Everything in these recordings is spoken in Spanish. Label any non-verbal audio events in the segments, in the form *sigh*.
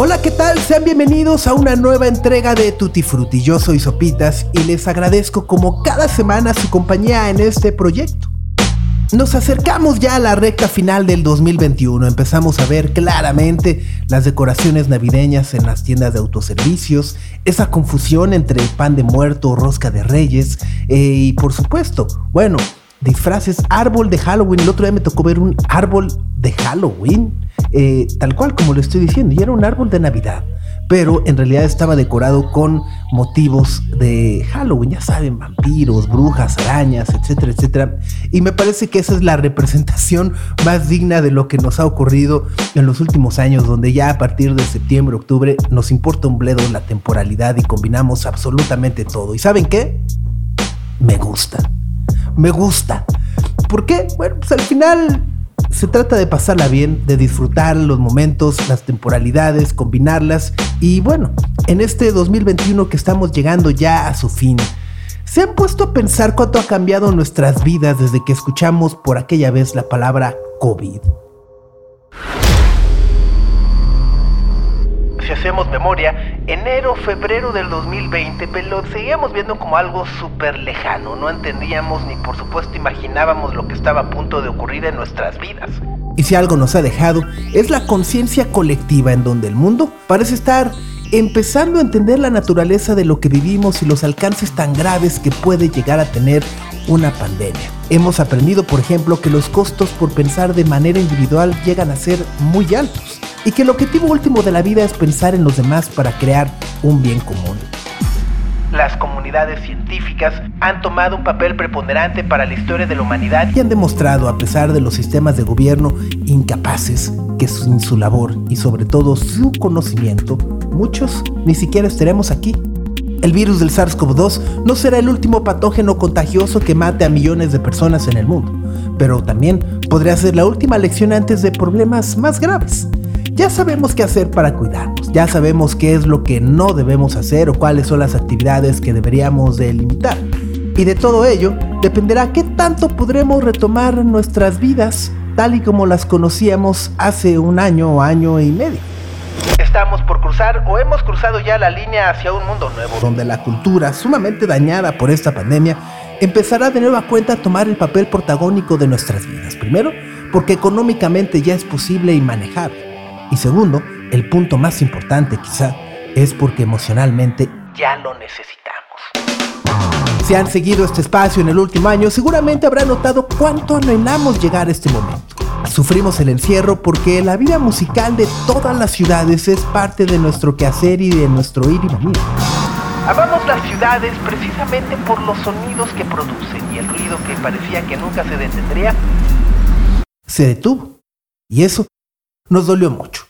Hola, ¿qué tal? Sean bienvenidos a una nueva entrega de Tutti Frutti. Yo soy Sopitas y les agradezco como cada semana su compañía en este proyecto. Nos acercamos ya a la recta final del 2021. Empezamos a ver claramente las decoraciones navideñas en las tiendas de autoservicios, esa confusión entre pan de muerto, rosca de reyes eh, y por supuesto, bueno, disfraces, árbol de Halloween. El otro día me tocó ver un árbol de Halloween eh, tal cual como lo estoy diciendo, y era un árbol de Navidad, pero en realidad estaba decorado con motivos de Halloween, ya saben, vampiros, brujas, arañas, etcétera, etcétera. Y me parece que esa es la representación más digna de lo que nos ha ocurrido en los últimos años, donde ya a partir de septiembre, octubre, nos importa un bledo la temporalidad y combinamos absolutamente todo. ¿Y saben qué? Me gusta. Me gusta. ¿Por qué? Bueno, pues al final se trata de pasarla bien, de disfrutar los momentos, las temporalidades, combinarlas y bueno, en este 2021 que estamos llegando ya a su fin, ¿se han puesto a pensar cuánto ha cambiado nuestras vidas desde que escuchamos por aquella vez la palabra COVID? si hacemos memoria, enero, febrero del 2020, pero lo seguíamos viendo como algo súper lejano. No entendíamos ni por supuesto imaginábamos lo que estaba a punto de ocurrir en nuestras vidas. Y si algo nos ha dejado, es la conciencia colectiva en donde el mundo parece estar empezando a entender la naturaleza de lo que vivimos y los alcances tan graves que puede llegar a tener una pandemia. Hemos aprendido, por ejemplo, que los costos por pensar de manera individual llegan a ser muy altos y que el objetivo último de la vida es pensar en los demás para crear un bien común. Las comunidades científicas han tomado un papel preponderante para la historia de la humanidad y han demostrado, a pesar de los sistemas de gobierno incapaces, que sin su labor y sobre todo su conocimiento, muchos ni siquiera estaremos aquí. El virus del SARS-CoV-2 no será el último patógeno contagioso que mate a millones de personas en el mundo, pero también podría ser la última lección antes de problemas más graves. Ya sabemos qué hacer para cuidarnos, ya sabemos qué es lo que no debemos hacer o cuáles son las actividades que deberíamos de limitar. Y de todo ello dependerá qué tanto podremos retomar nuestras vidas tal y como las conocíamos hace un año o año y medio. Estamos por cruzar o hemos cruzado ya la línea hacia un mundo nuevo, donde la cultura, sumamente dañada por esta pandemia, empezará de nueva cuenta a tomar el papel protagónico de nuestras vidas. Primero, porque económicamente ya es posible y manejable. Y segundo, el punto más importante quizá, es porque emocionalmente ya lo necesitamos. Si han seguido este espacio en el último año, seguramente habrán notado cuánto anhelamos llegar a este momento. Sufrimos el encierro porque la vida musical de todas las ciudades es parte de nuestro quehacer y de nuestro ir y venir. Amamos las ciudades precisamente por los sonidos que producen y el ruido que parecía que nunca se detendría, se detuvo. Y eso nos dolió mucho.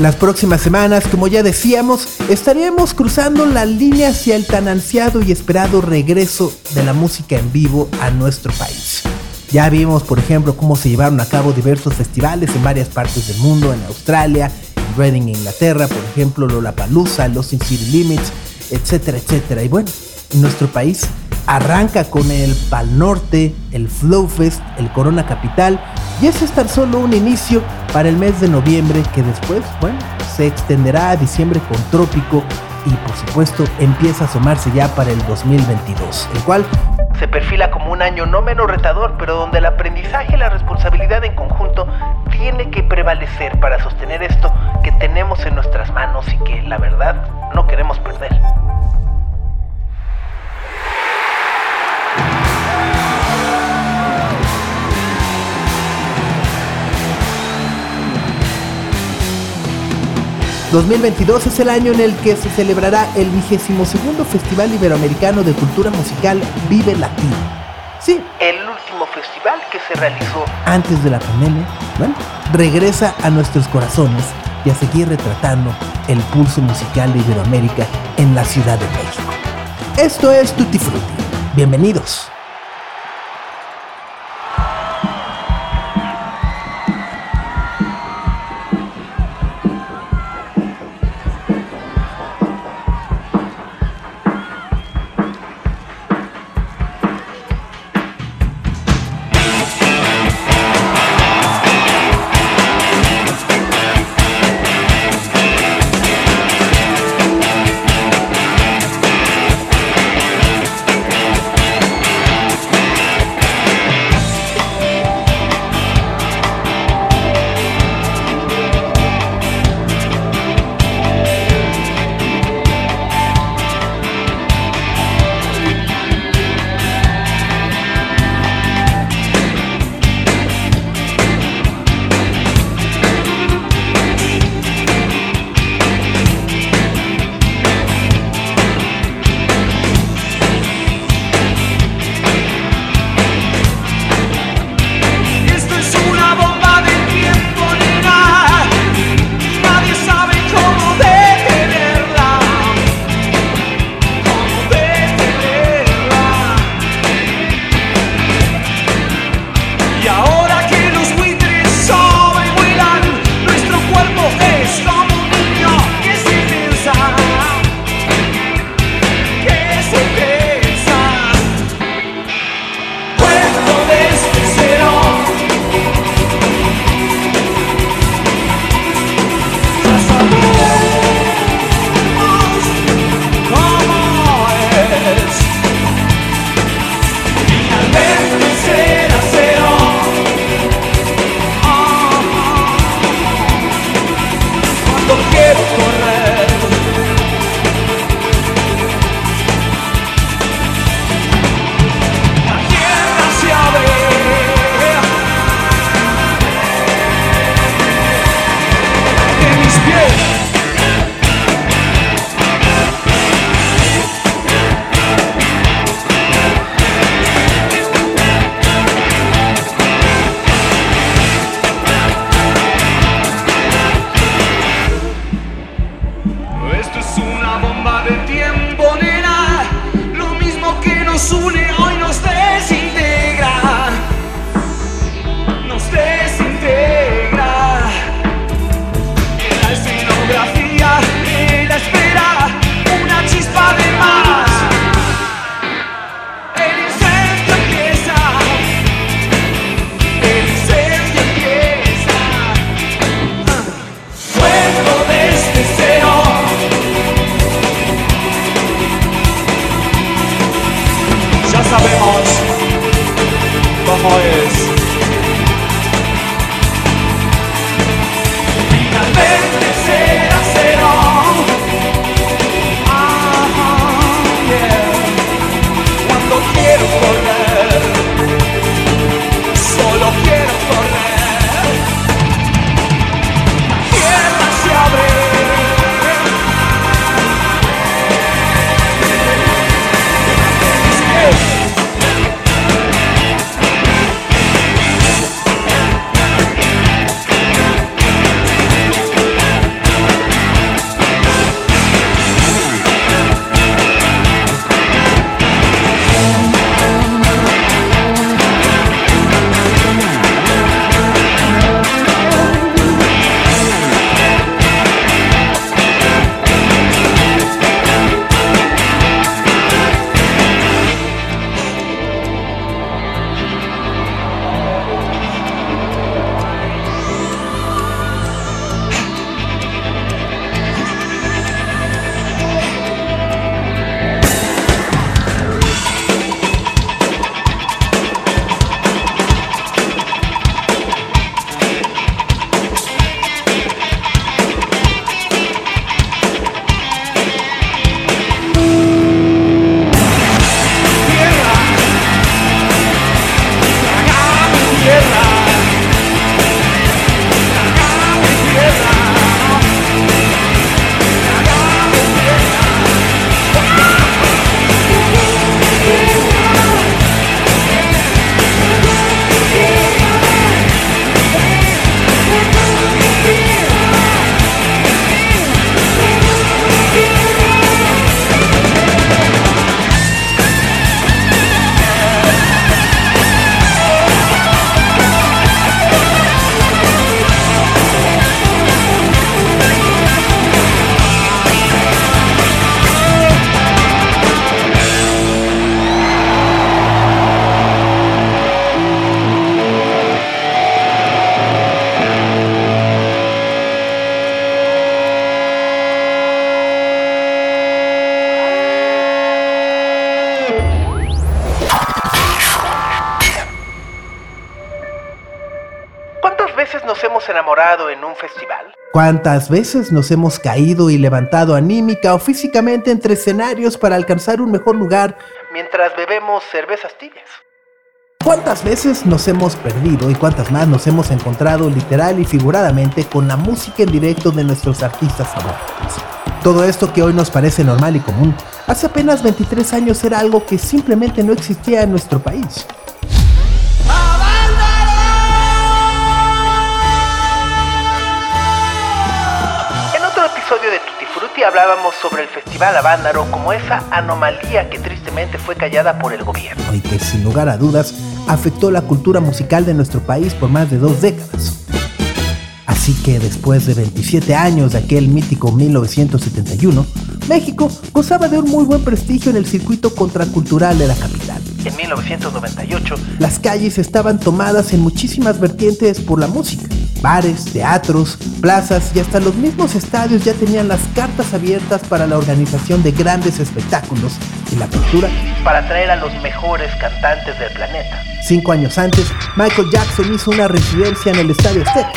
Las próximas semanas, como ya decíamos, estaríamos cruzando la línea hacia el tan ansiado y esperado regreso de la música en vivo a nuestro país. Ya vimos, por ejemplo, cómo se llevaron a cabo diversos festivales en varias partes del mundo, en Australia, en Reading, Inglaterra, por ejemplo, Lollapalooza, Los In City Limits, etcétera, etcétera. Y bueno, en nuestro país arranca con el Pal Norte, el Flow Fest, el Corona Capital y es tan solo un inicio para el mes de noviembre que después, bueno, se extenderá a diciembre con Trópico y por supuesto empieza a asomarse ya para el 2022, el cual se perfila como un año no menos retador, pero donde el aprendizaje y la responsabilidad en conjunto tiene que prevalecer para sostener esto que tenemos en nuestras manos y que la verdad no queremos perder. 2022 es el año en el que se celebrará el vigésimo segundo Festival Iberoamericano de Cultura Musical Vive Latino. Sí, el último festival que se realizó antes de la pandemia, regresa a nuestros corazones y a seguir retratando el pulso musical de Iberoamérica en la Ciudad de México. Esto es Tutti Frutti. Bienvenidos. ¿Cuántas veces nos hemos caído y levantado anímica o físicamente entre escenarios para alcanzar un mejor lugar mientras bebemos cervezas tibias? ¿Cuántas veces nos hemos perdido y cuántas más nos hemos encontrado literal y figuradamente con la música en directo de nuestros artistas favoritos? Todo esto que hoy nos parece normal y común, hace apenas 23 años era algo que simplemente no existía en nuestro país. Hablábamos sobre el Festival Avándaro como esa anomalía que tristemente fue callada por el gobierno. Y que sin lugar a dudas afectó la cultura musical de nuestro país por más de dos décadas. Así que después de 27 años de aquel mítico 1971, México gozaba de un muy buen prestigio en el circuito contracultural de la capital. En 1998, las calles estaban tomadas en muchísimas vertientes por la música. Bares, teatros, plazas y hasta los mismos estadios ya tenían las cartas abiertas para la organización de grandes espectáculos y la cultura para atraer a los mejores cantantes del planeta. Cinco años antes, Michael Jackson hizo una residencia en el Estadio Azteca.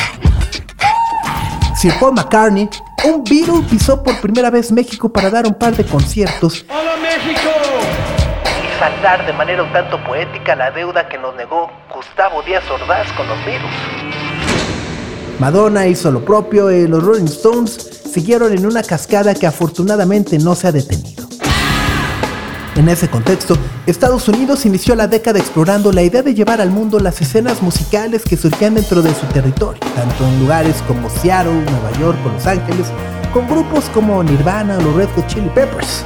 Sir Paul McCartney, un Beatle, pisó por primera vez México para dar un par de conciertos. ¡Hola México! Y saltar de manera un tanto poética la deuda que nos negó Gustavo Díaz Ordaz con los Beatles. Madonna hizo lo propio y los Rolling Stones siguieron en una cascada que afortunadamente no se ha detenido. En ese contexto, Estados Unidos inició la década explorando la idea de llevar al mundo las escenas musicales que surgían dentro de su territorio, tanto en lugares como Seattle, Nueva York o Los Ángeles, con grupos como Nirvana o los Red Hot Chili Peppers.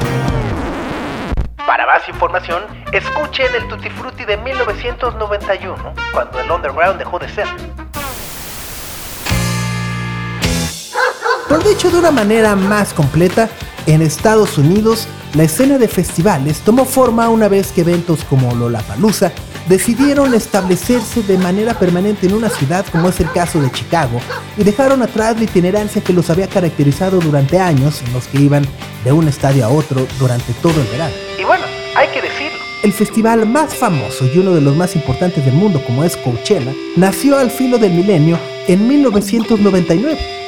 Para más información, escuchen el Tutti Frutti de 1991, cuando el underground dejó de ser. Por dicho de una manera más completa, en Estados Unidos, la escena de festivales tomó forma una vez que eventos como Lollapalooza decidieron establecerse de manera permanente en una ciudad como es el caso de Chicago y dejaron atrás la itinerancia que los había caracterizado durante años en los que iban de un estadio a otro durante todo el verano. Y bueno, hay que decirlo. El festival más famoso y uno de los más importantes del mundo como es Coachella nació al filo del milenio en 1999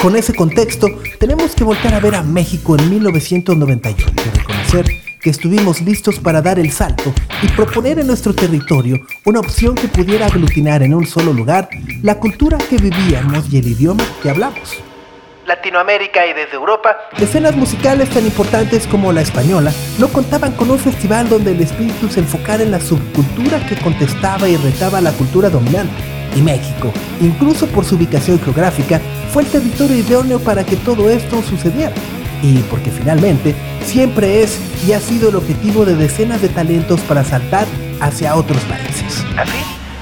con ese contexto, tenemos que volver a ver a México en 1991 y reconocer que estuvimos listos para dar el salto y proponer en nuestro territorio una opción que pudiera aglutinar en un solo lugar la cultura que vivíamos y el idioma que hablamos. Latinoamérica y desde Europa, escenas musicales tan importantes como la española no contaban con un festival donde el espíritu se enfocara en la subcultura que contestaba y retaba a la cultura dominante. Y México, incluso por su ubicación geográfica, fue el territorio idóneo para que todo esto sucediera. Y porque finalmente siempre es y ha sido el objetivo de decenas de talentos para saltar hacia otros países. Así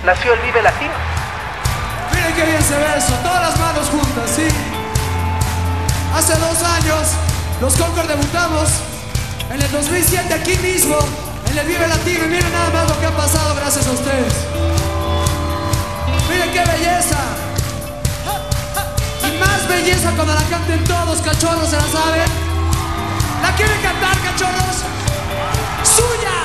nació el Vive Latino. Miren qué bien se ve eso, todas las manos juntas, ¿sí? Hace dos años los Concord debutamos en el 2007 aquí mismo, en el Vive Latino y miren nada más lo que ha pasado gracias a ustedes. Miren qué belleza más belleza cuando la canten todos, cachorros, ¿se la saben? ¿La quieren cantar, cachorros? ¡Suya!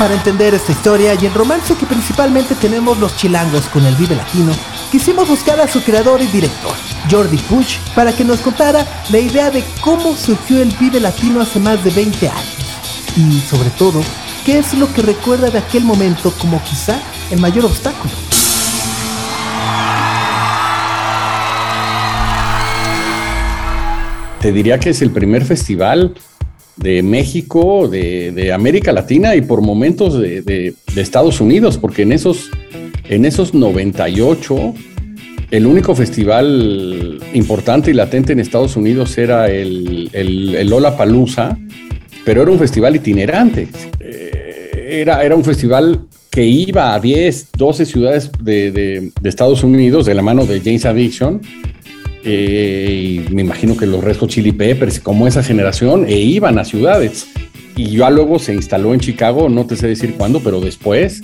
Para entender esta historia y el romance que principalmente tenemos los chilangos con el Vive Latino, quisimos buscar a su creador y director, Jordi Puch, para que nos contara la idea de cómo surgió el Vive Latino hace más de 20 años. Y sobre todo, qué es lo que recuerda de aquel momento como quizá el mayor obstáculo. Te diría que es el primer festival de México, de, América Latina y por momentos de, de, Estados Unidos, porque en esos en esos 98, el único festival importante y latente en Estados Unidos era el, el, Lola Palusa, pero era un festival itinerante. Eh, era, era un festival que iba a 10, 12 ciudades de, Estados Unidos de la mano de James Addiction. Eh, y me imagino que los restos Chili Peppers, como esa generación, e iban a ciudades. Y ya luego se instaló en Chicago, no te sé decir cuándo, pero después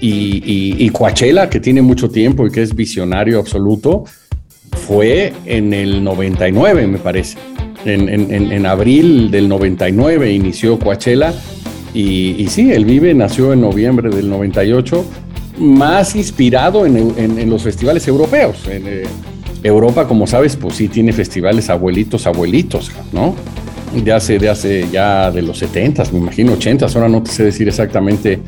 Y, Coachella, que tiene mucho tiempo y que es visionario absoluto, fue en el 99, me parece. En, abril del 99 inició Coachella y, sí, el Vive nació en noviembre del 98, más inspirado en, los festivales europeos. En, eh, Europa, como sabes, pues sí tiene festivales abuelitos, abuelitos, ¿no? De hace, de hace ya de los 70, me imagino 80, ahora no te sé decir exactamente.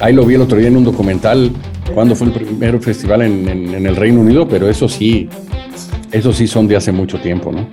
Ahí lo vi el otro día en un documental, cuando fue el primer festival en, en el Reino Unido, pero eso sí, eso sí son de hace mucho tiempo, ¿no?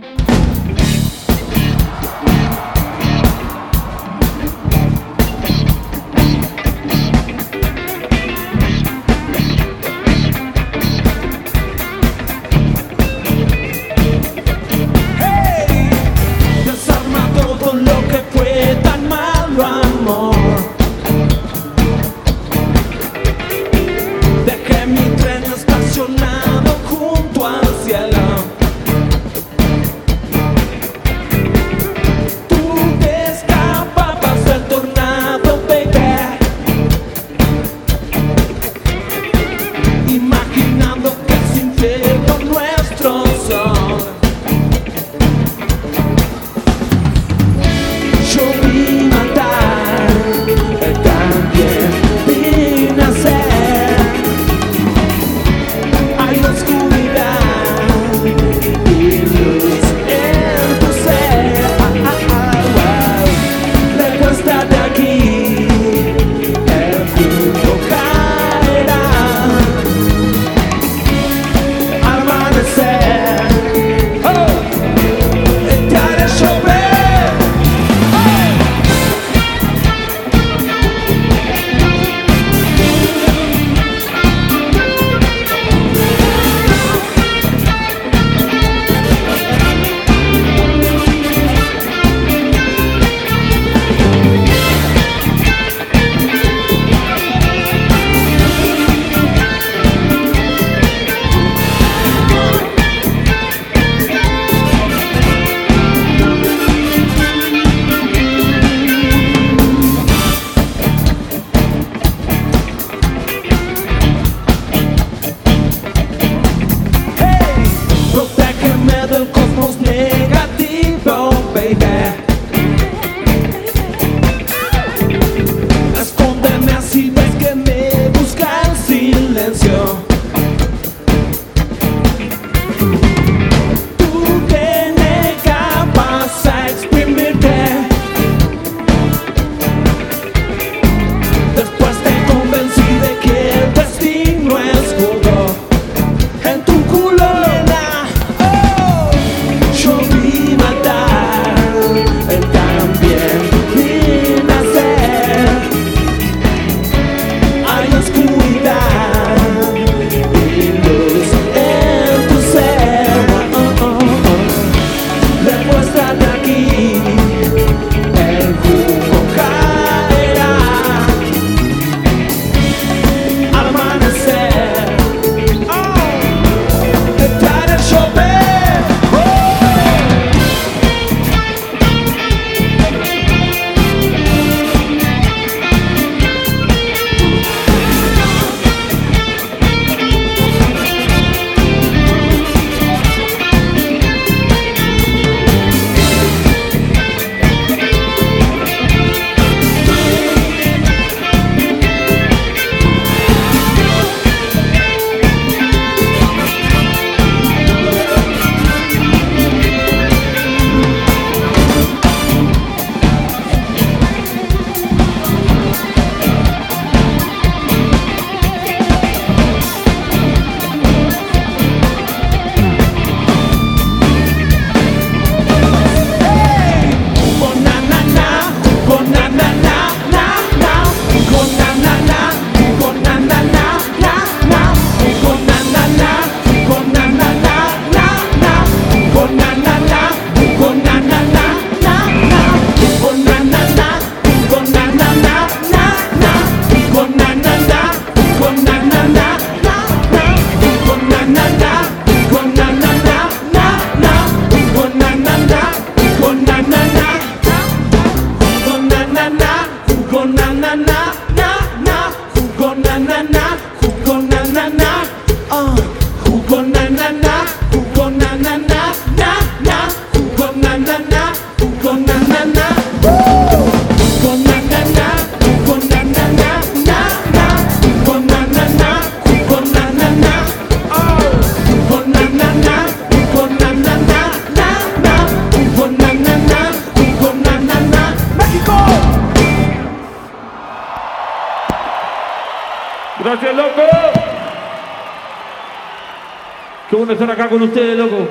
Estar acá con ustedes, loco.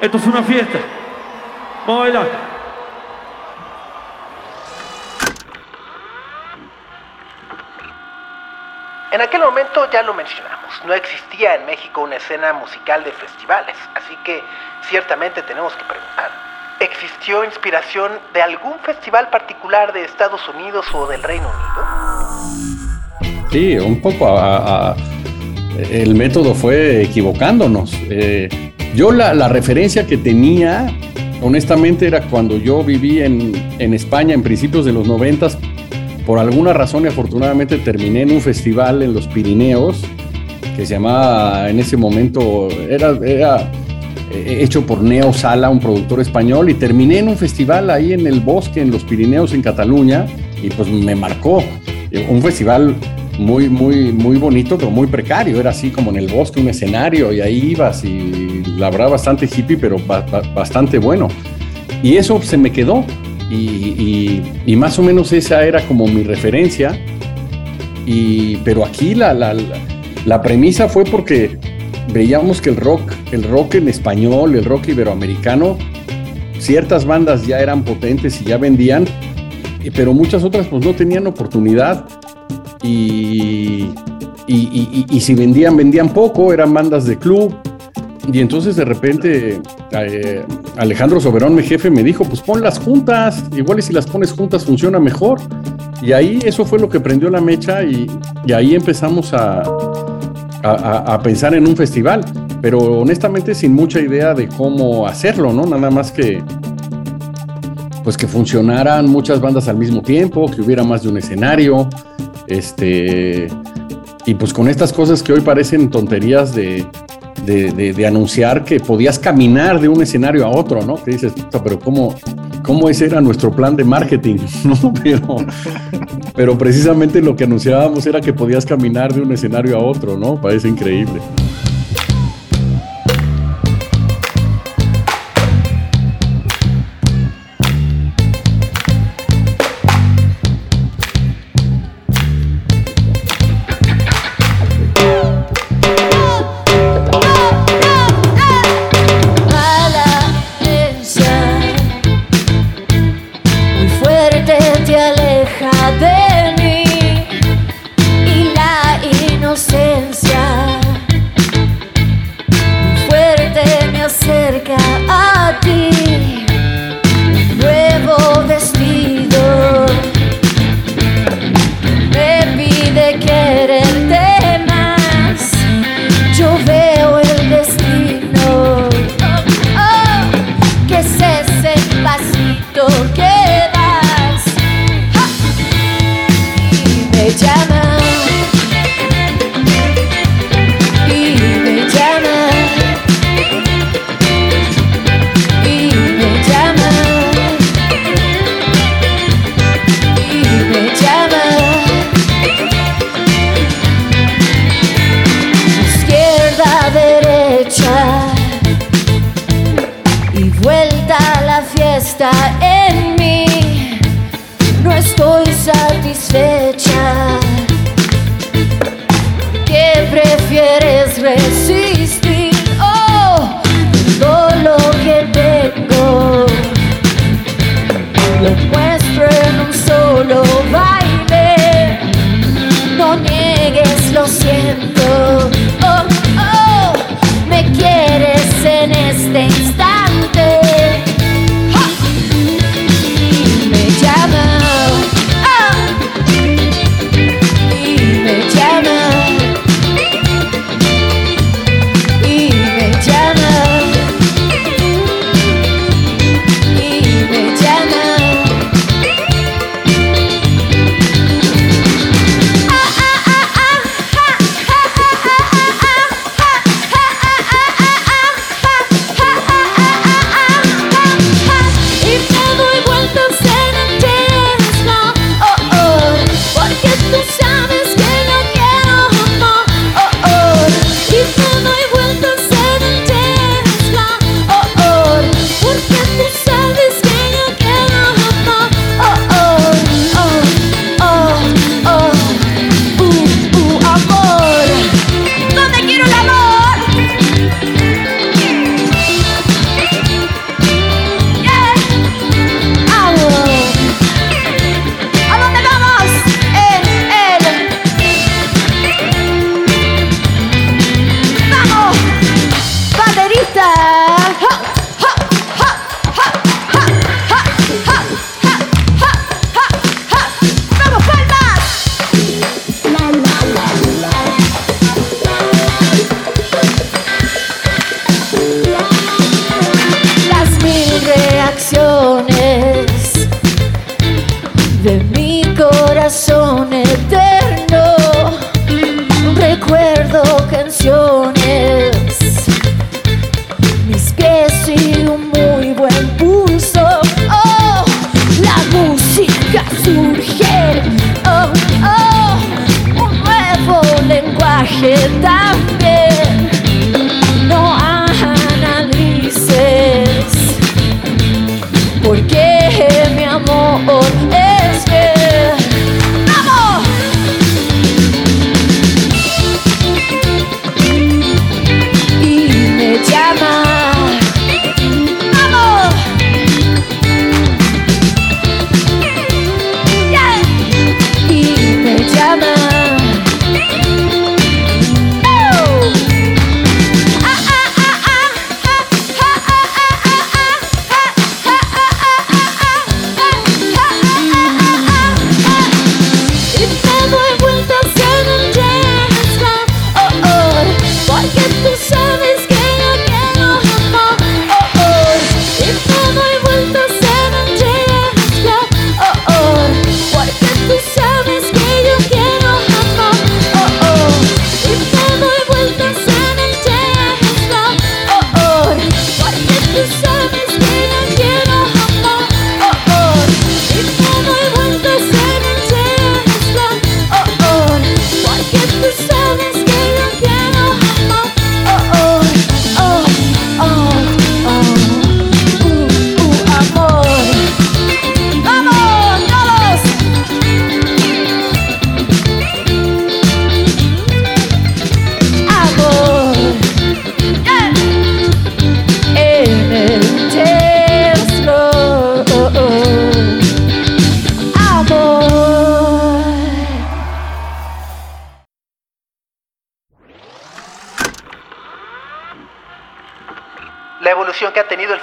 Esto es una fiesta. Vamos a bailar. En aquel momento ya lo mencionamos, no existía en México una escena musical de festivales, así que ciertamente tenemos que preguntar, ¿existió inspiración de algún festival particular de Estados Unidos o del Reino Unido? Sí, un poco el método fue equivocándonos. Eh, yo la, referencia que tenía, honestamente, era cuando yo viví en, en España en principios de los noventas, por alguna razón y afortunadamente terminé en un festival en los Pirineos que se llamaba en ese momento, era, eh, hecho por Neo Sala, un productor español, y terminé en un festival ahí en el bosque, en los Pirineos, en Cataluña, y pues me marcó. Un festival muy, muy, muy bonito, pero muy precario. Era así como en el bosque, un escenario, y ahí ibas, y la verdad bastante hippie, pero bastante bueno. Y eso se me quedó. Y, más o menos esa era como mi referencia. Y, pero aquí la, la, la, premisa fue porque veíamos que el rock, el rock en español, el rock iberoamericano, ciertas bandas ya eran potentes y ya vendían, pero muchas otras pues no tenían oportunidad y, y, y, si vendían, vendían poco, eran bandas de club. Y entonces de repente eh, Alejandro Soberón, mi jefe, me dijo, pues ponlas juntas, igual y si las pones juntas funciona mejor. Y ahí eso fue lo que prendió la mecha y, ahí empezamos a, a, pensar en un festival, pero honestamente sin mucha idea de cómo hacerlo, ¿no? Nada más que pues que funcionaran muchas bandas al mismo tiempo, que hubiera más de un escenario, este, y pues con estas cosas que hoy parecen tonterías de, de, anunciar que podías caminar de un escenario a otro, ¿no? Que dices, pero ¿cómo, cómo ese era nuestro plan de marketing? *laughs* ¿no? Pero, pero precisamente lo que anunciábamos era que podías caminar de un escenario a otro, ¿no? Parece increíble. cadê?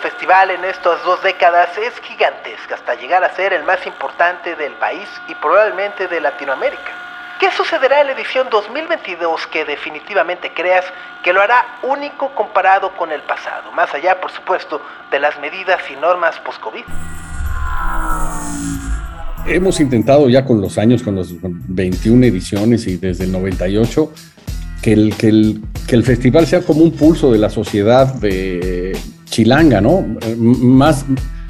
Festival en estas dos décadas es gigantesca hasta llegar a ser el más importante del país y probablemente de Latinoamérica. ¿Qué sucederá en la edición 2022 que definitivamente creas que lo hará único comparado con el pasado, más allá, por supuesto, de las medidas y normas post-COVID? Hemos intentado ya con los años, con las 21 ediciones y desde el 98, que el, que, el, que el festival sea como un pulso de la sociedad de chilanga, ¿no? Más,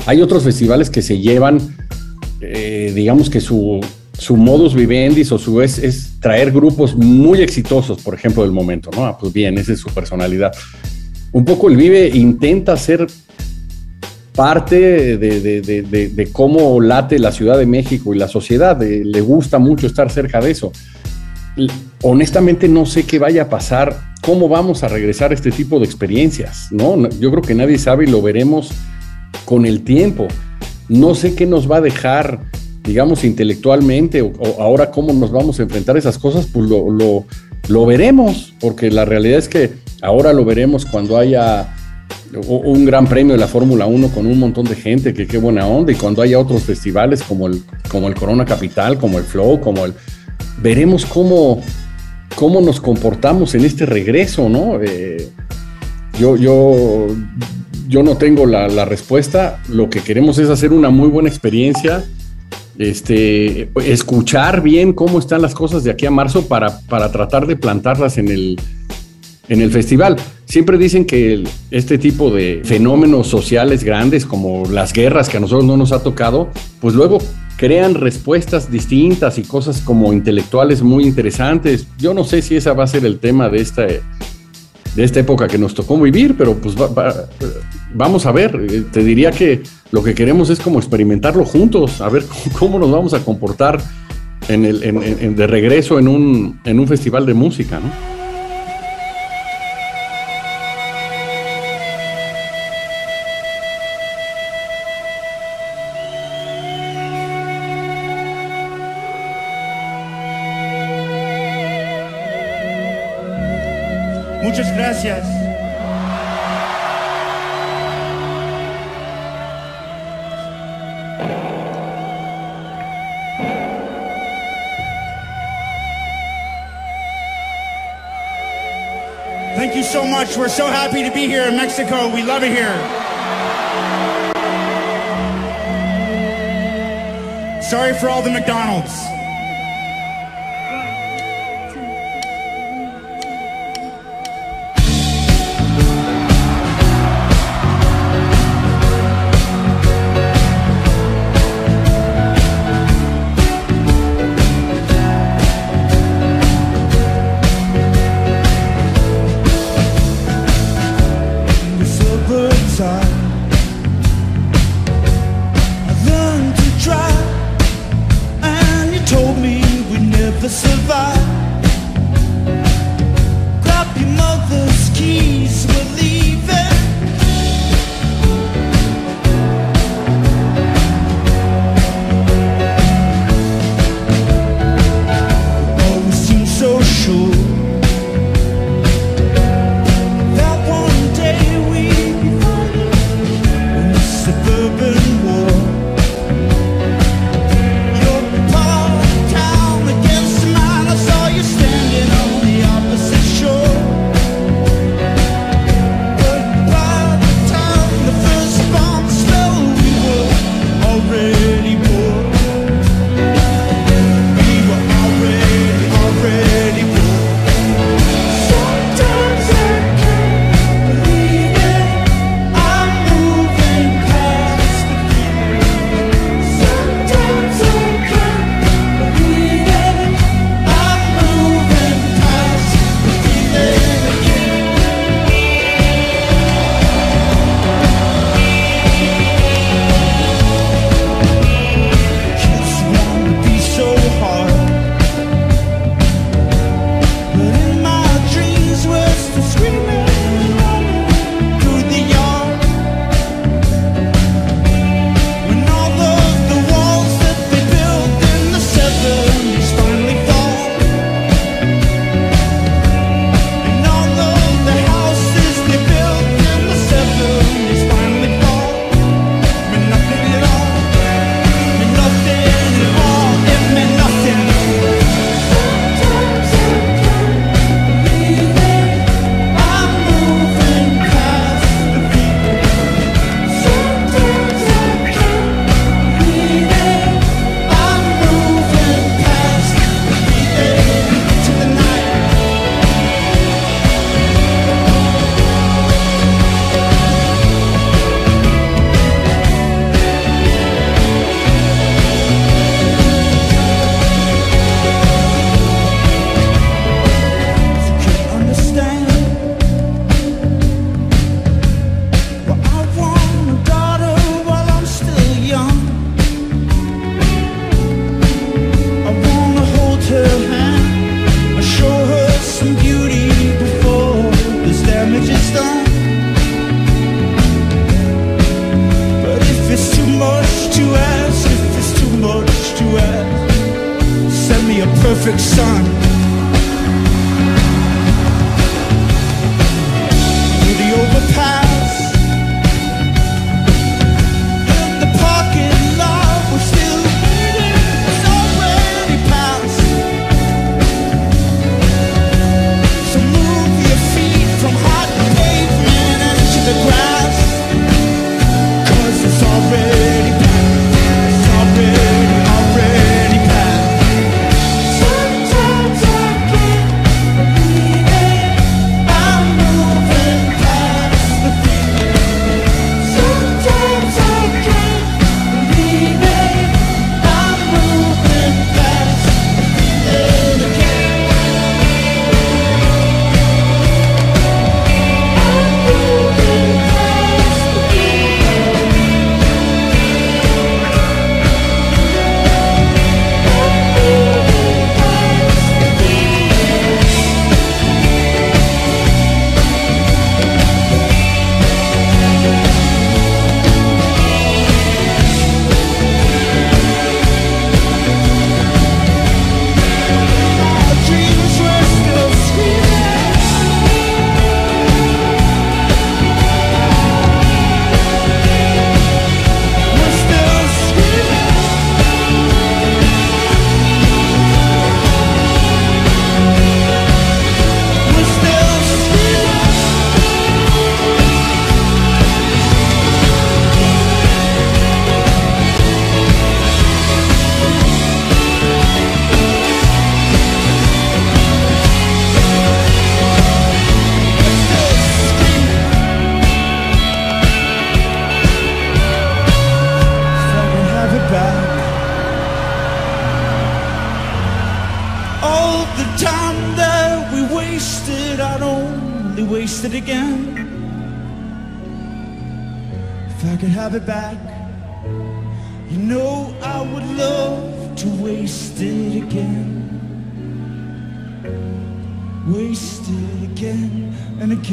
hay otros festivales que se llevan, eh, digamos que su su modus vivendi o su es, traer grupos muy exitosos, por ejemplo, del momento, ¿no? Ah, pues bien, esa es su personalidad. Un poco el Vive intenta ser parte de, cómo late la Ciudad de México y la sociedad, le gusta mucho estar cerca de eso. Honestamente no sé qué vaya a pasar, cómo vamos a regresar a este tipo de experiencias, ¿no? Yo creo que nadie sabe y lo veremos con el tiempo. No sé qué nos va a dejar digamos, intelectualmente, o, ahora cómo nos vamos a enfrentar a esas cosas, pues lo, veremos, porque la realidad es que ahora lo veremos cuando haya un gran premio de la Fórmula 1 con un montón de gente, que qué buena onda, y cuando haya otros festivales como el, como el Corona Capital, como el Flow, como el... Veremos cómo, cómo nos comportamos en este regreso, ¿no? Eh, yo, yo, yo no tengo la, la respuesta, lo que queremos es hacer una muy buena experiencia, este, escuchar bien cómo están las cosas de aquí a marzo para, para tratar de plantarlas en el, en el festival. Siempre dicen que este tipo de fenómenos sociales grandes como las guerras que a nosotros no nos ha tocado, pues luego crean respuestas distintas y cosas como intelectuales muy interesantes. Yo no sé si esa va a ser el tema de esta, de esta época que nos tocó vivir, pero pues vamos a ver. Te diría que lo que queremos es como experimentarlo juntos, a ver *laughs* cómo nos vamos a comportar en el, de regreso en un, en un festival de música, ¿no? Muchas you so much. We're so happy to be here in Mexico. We love it here. Sorry for all the McDonald's. never survive. Grab your mother's keys, we'll leave.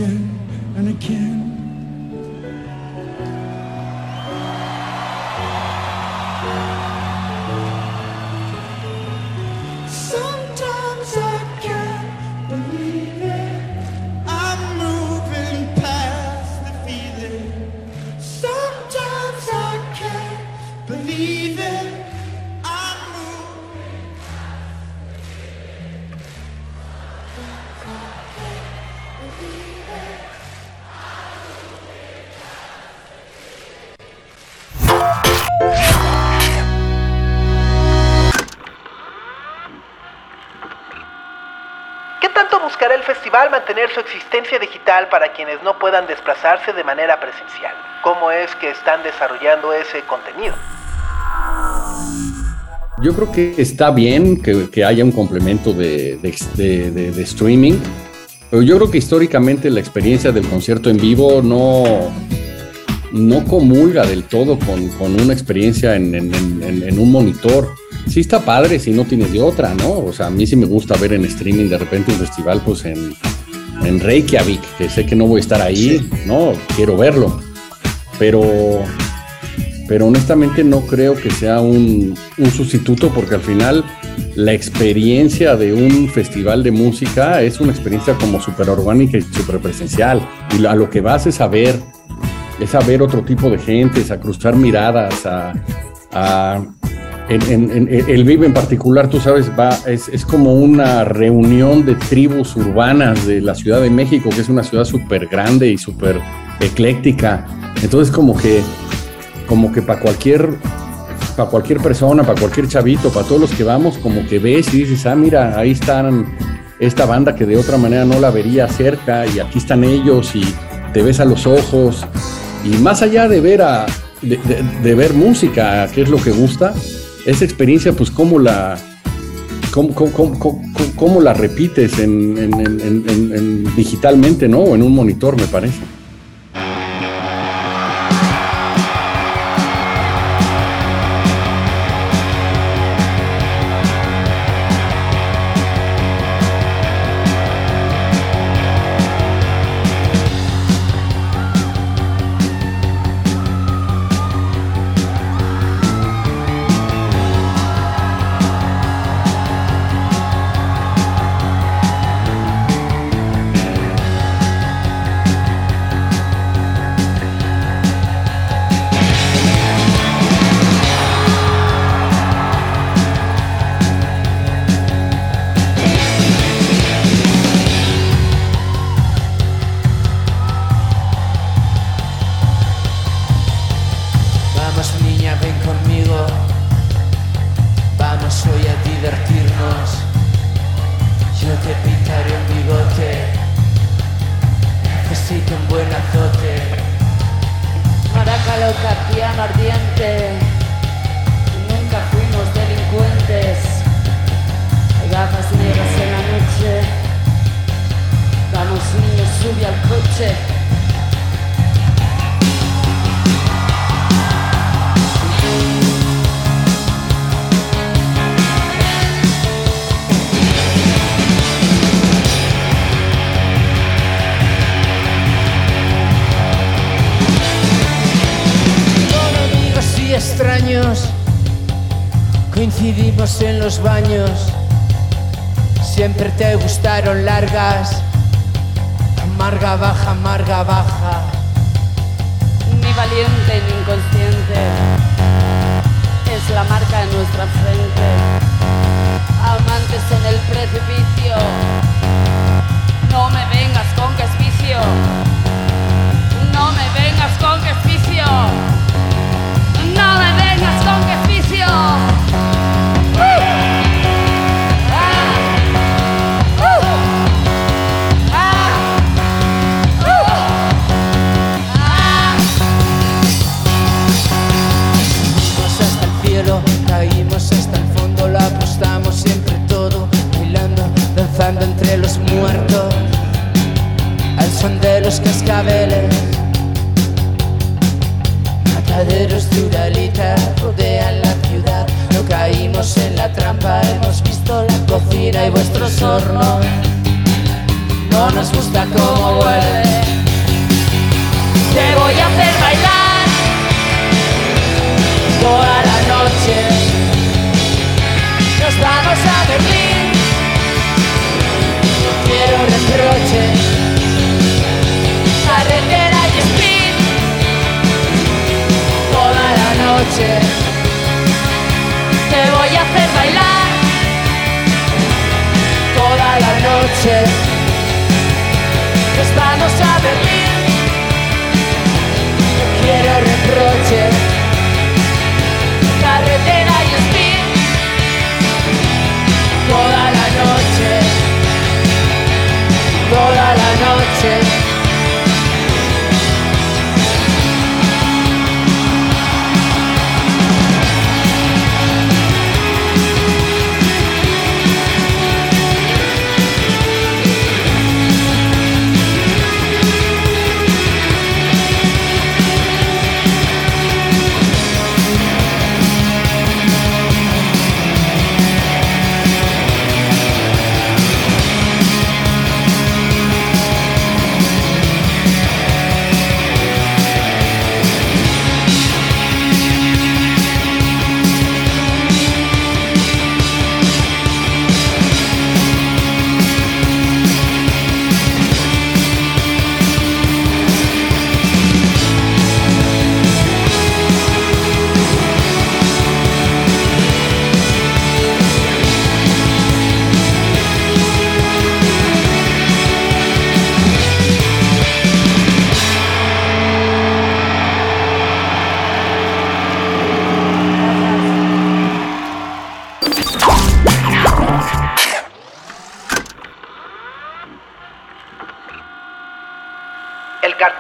Again and again. Buscará el festival mantener su existencia digital para quienes no puedan desplazarse de manera presencial? ¿Cómo es que están desarrollando ese contenido? Yo creo que está bien que, haya un complemento de, streaming, pero yo creo que históricamente la experiencia del concierto en vivo no, no comulga del todo con, una experiencia en, en- en- en- en un monitor. Sí está padre si no tienes de otra, ¿no? O sea, a mí sí me gusta ver en streaming de repente un festival pues en, en Reykjavik, que sé que no voy a estar ahí, ¿no? Quiero verlo. Pero pero honestamente no creo que sea un, un sustituto porque al final la experiencia de un festival de música es una experiencia como súper orgánica y súper presencial. Y a lo que vas es a ver, es a ver otro tipo de gente, es a cruzar miradas, a... a- en, en- en- el Vive en particular, tú sabes, va, es, es como una reunión de tribus urbanas de la Ciudad de México, que es una ciudad súper grande y súper ecléctica. Entonces como que como que para cualquier para cualquier persona, para cualquier chavito, para todos los que vamos, como que ves y dices, ah, mira, ahí están esta banda que de otra manera no la vería cerca y aquí están ellos y te ves a los ojos y más allá de ver a de, de- de ver música, que es lo que gusta, esa experiencia, pues cómo la cómo, cómo- cómo- cómo- la repites en- digitalmente, ¿no? O en un monitor, me parece. Amarga baja, amarga baja. Ni valiente ni inconsciente. Es la marca de nuestra frente. Amantes en el precipicio. No me vengas con que es vicio. No me vengas con que es vicio. Los cascabeles. Mataderos de Uralita rodean la ciudad, no caímos en la trampa, hemos visto la cocina y vuestros hornos. No nos gusta cómo huele. Te voy a hacer bailar Te voy a hacer bailar Toda la noche. Nos vamos a Berlín.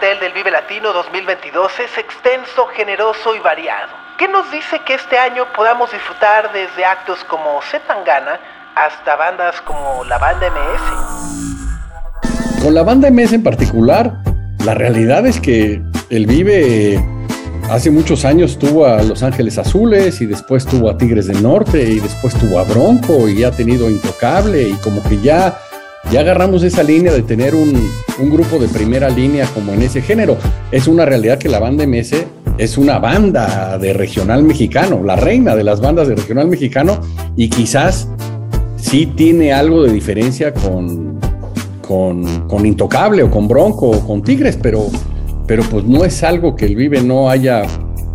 Del Vive Latino 2022 es extenso, generoso y variado. ¿Qué nos dice que este año podamos disfrutar desde actos como Zetangana hasta bandas como la banda MS? Con la banda MS en particular, la realidad es que el Vive hace muchos años tuvo a Los Ángeles Azules y después tuvo a Tigres del Norte y después tuvo a Bronco y ha tenido Intocable y como que ya, ya agarramos esa línea de tener un, un grupo de primera línea como en ese género. Es una realidad que la banda MS es una banda de regional mexicano, la reina de las bandas de regional mexicano y quizás sí tiene algo de diferencia con, con, con Intocable o con Bronco o con Tigres, pero, pero pues no es algo que el Vive no haya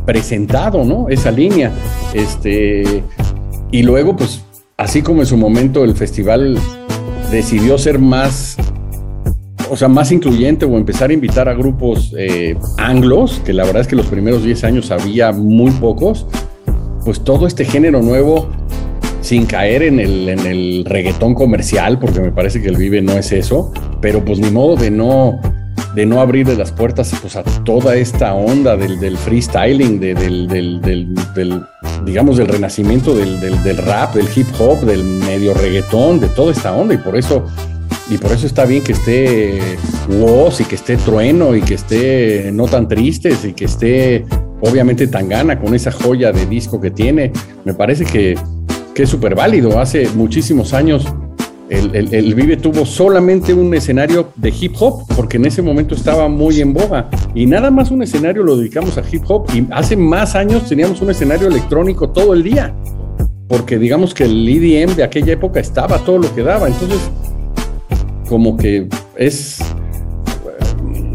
presentado, ¿no? Esa línea. Este, y luego, pues, así como en su momento el festival decidió ser más, o sea, más incluyente o empezar a invitar a grupos eh, anglos, que la verdad es que los primeros 10 años había muy pocos, pues todo este género nuevo sin caer en el, en el reggaetón comercial, porque me parece que el Vive no es eso, pero pues ni modo de no, de no abrirle las puertas pues, a toda esta onda del, del freestyling, de- del, del- digamos, del renacimiento del rap, del hip hop, del medio reggaetón, de toda esta onda. Y por eso, y por eso está bien que esté Woz y que esté Trueno y que esté No Tan Tristes y que esté obviamente Tangana con esa joya de disco que tiene. Me parece que, que es súper válido. Hace muchísimos años el, el- el Vive tuvo solamente un escenario de hip hop, porque en ese momento estaba muy en boga. Y nada más un escenario lo dedicamos a hip hop. Y hace más años teníamos un escenario electrónico todo el día. Porque digamos que el EDM de aquella época estaba todo lo que daba. Entonces, como que es.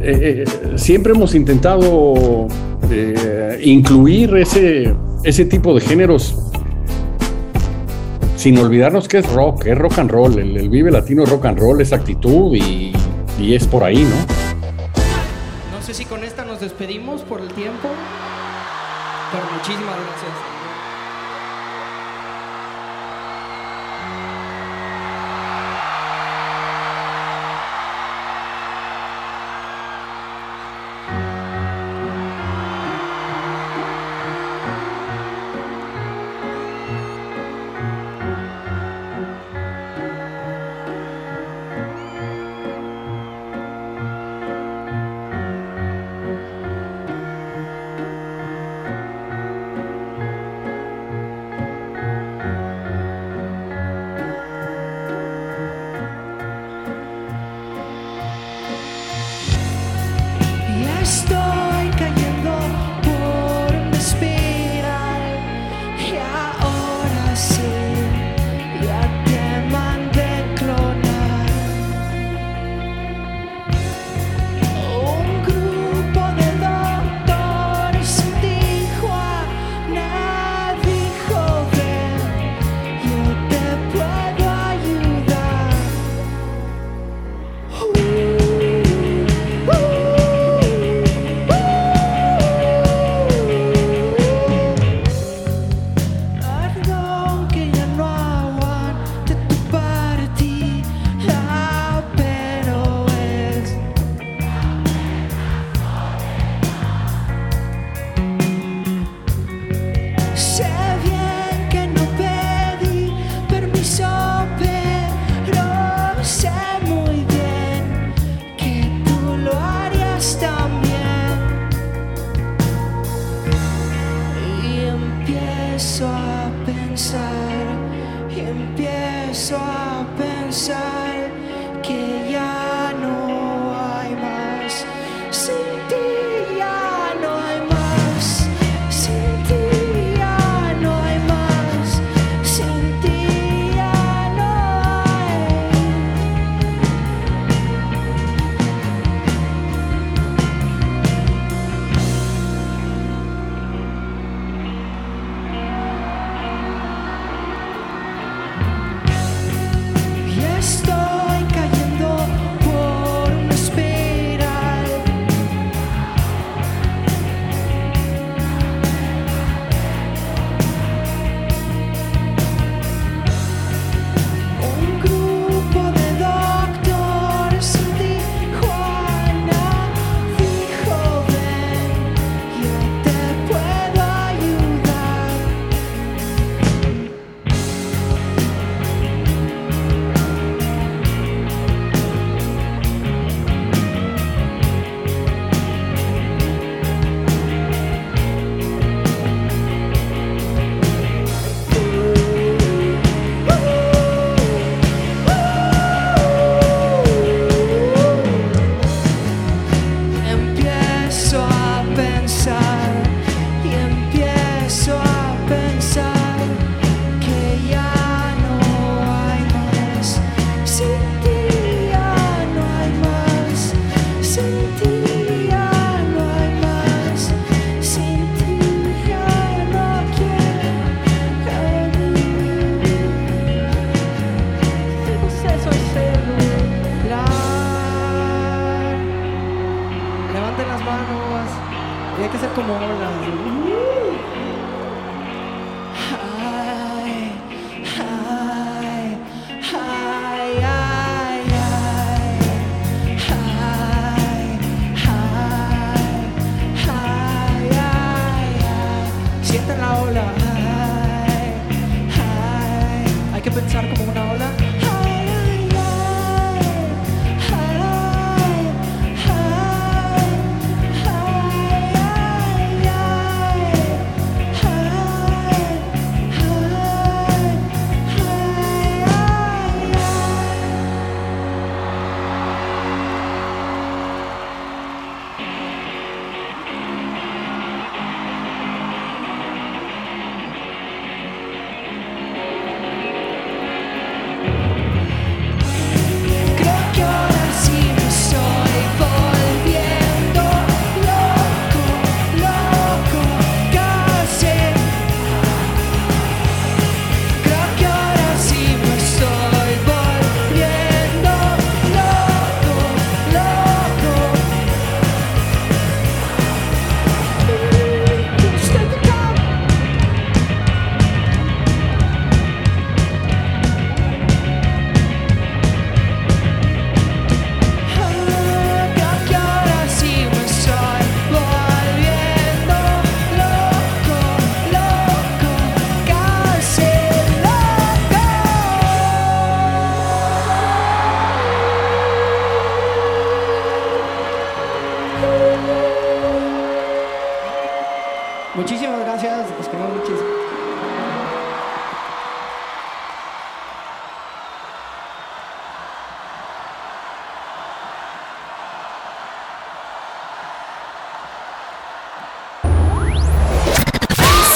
eh, eh, siempre hemos intentado eh, incluir ese, ese tipo de géneros sin olvidarnos que es rock, es rock and roll, el, el Vive Latino rock and roll, es actitud y, y es por ahí, ¿no? No sé si con esta nos despedimos por el tiempo. Pero muchísimas gracias.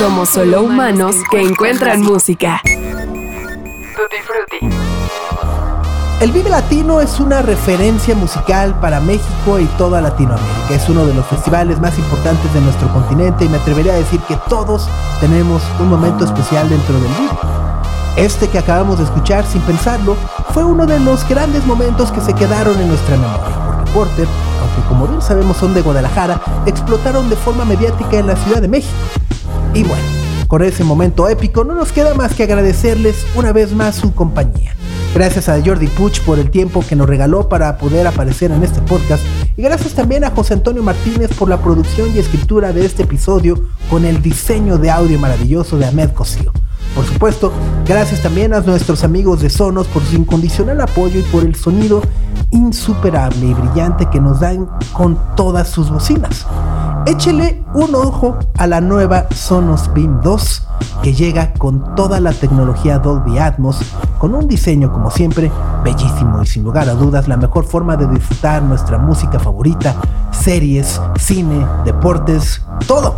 Somos solo humanos que encuentran música. Tutti Frutti. El Vive Latino es una referencia musical para México y toda Latinoamérica. Es uno de los festivales más importantes de nuestro continente y me atrevería a decir que todos tenemos un momento especial dentro del Vive. Este que acabamos de escuchar sin pensarlo fue uno de los grandes momentos que se quedaron en nuestra memoria, porque Porter, aunque como bien sabemos son de Guadalajara, explotaron de forma mediática en la Ciudad de México. Y bueno, con ese momento épico no nos queda más que agradecerles una vez más su compañía. Gracias a Jordi Puch por el tiempo que nos regaló para poder aparecer en este podcast. Y gracias también a José Antonio Martínez por la producción y escritura de este episodio con el diseño de audio maravilloso de Ahmed Cosío. Por supuesto, gracias también a nuestros amigos de Sonos por su incondicional apoyo y por el sonido insuperable y brillante que nos dan con todas sus bocinas. Échele un ojo a la nueva Sonos Beam 2 que llega con toda la tecnología Dolby Atmos, con un diseño como siempre bellísimo y sin lugar a dudas la mejor forma de disfrutar nuestra música favorita, series, cine, deportes, todo.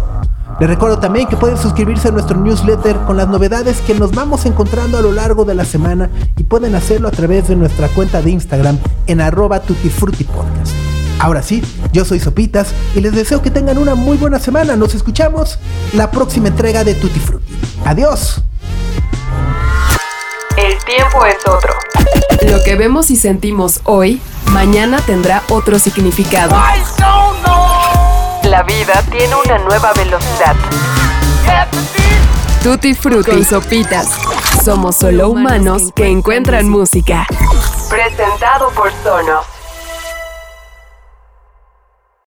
Les recuerdo también que pueden suscribirse a nuestro newsletter con las novedades que nos vamos encontrando a lo largo de la semana y pueden hacerlo a través de nuestra cuenta de Instagram en arroba tutifrutipodcast. Ahora sí, yo soy Sopitas y les deseo que tengan una muy buena semana. Nos escuchamos la próxima entrega de Tutti Frutti. Adiós. El tiempo es otro. Lo que vemos y sentimos hoy, mañana tendrá otro significado. La vida tiene una nueva velocidad. Tutti Frutti con Sopitas. Somos solo humanos que encuentran música. Presentado por Sonos.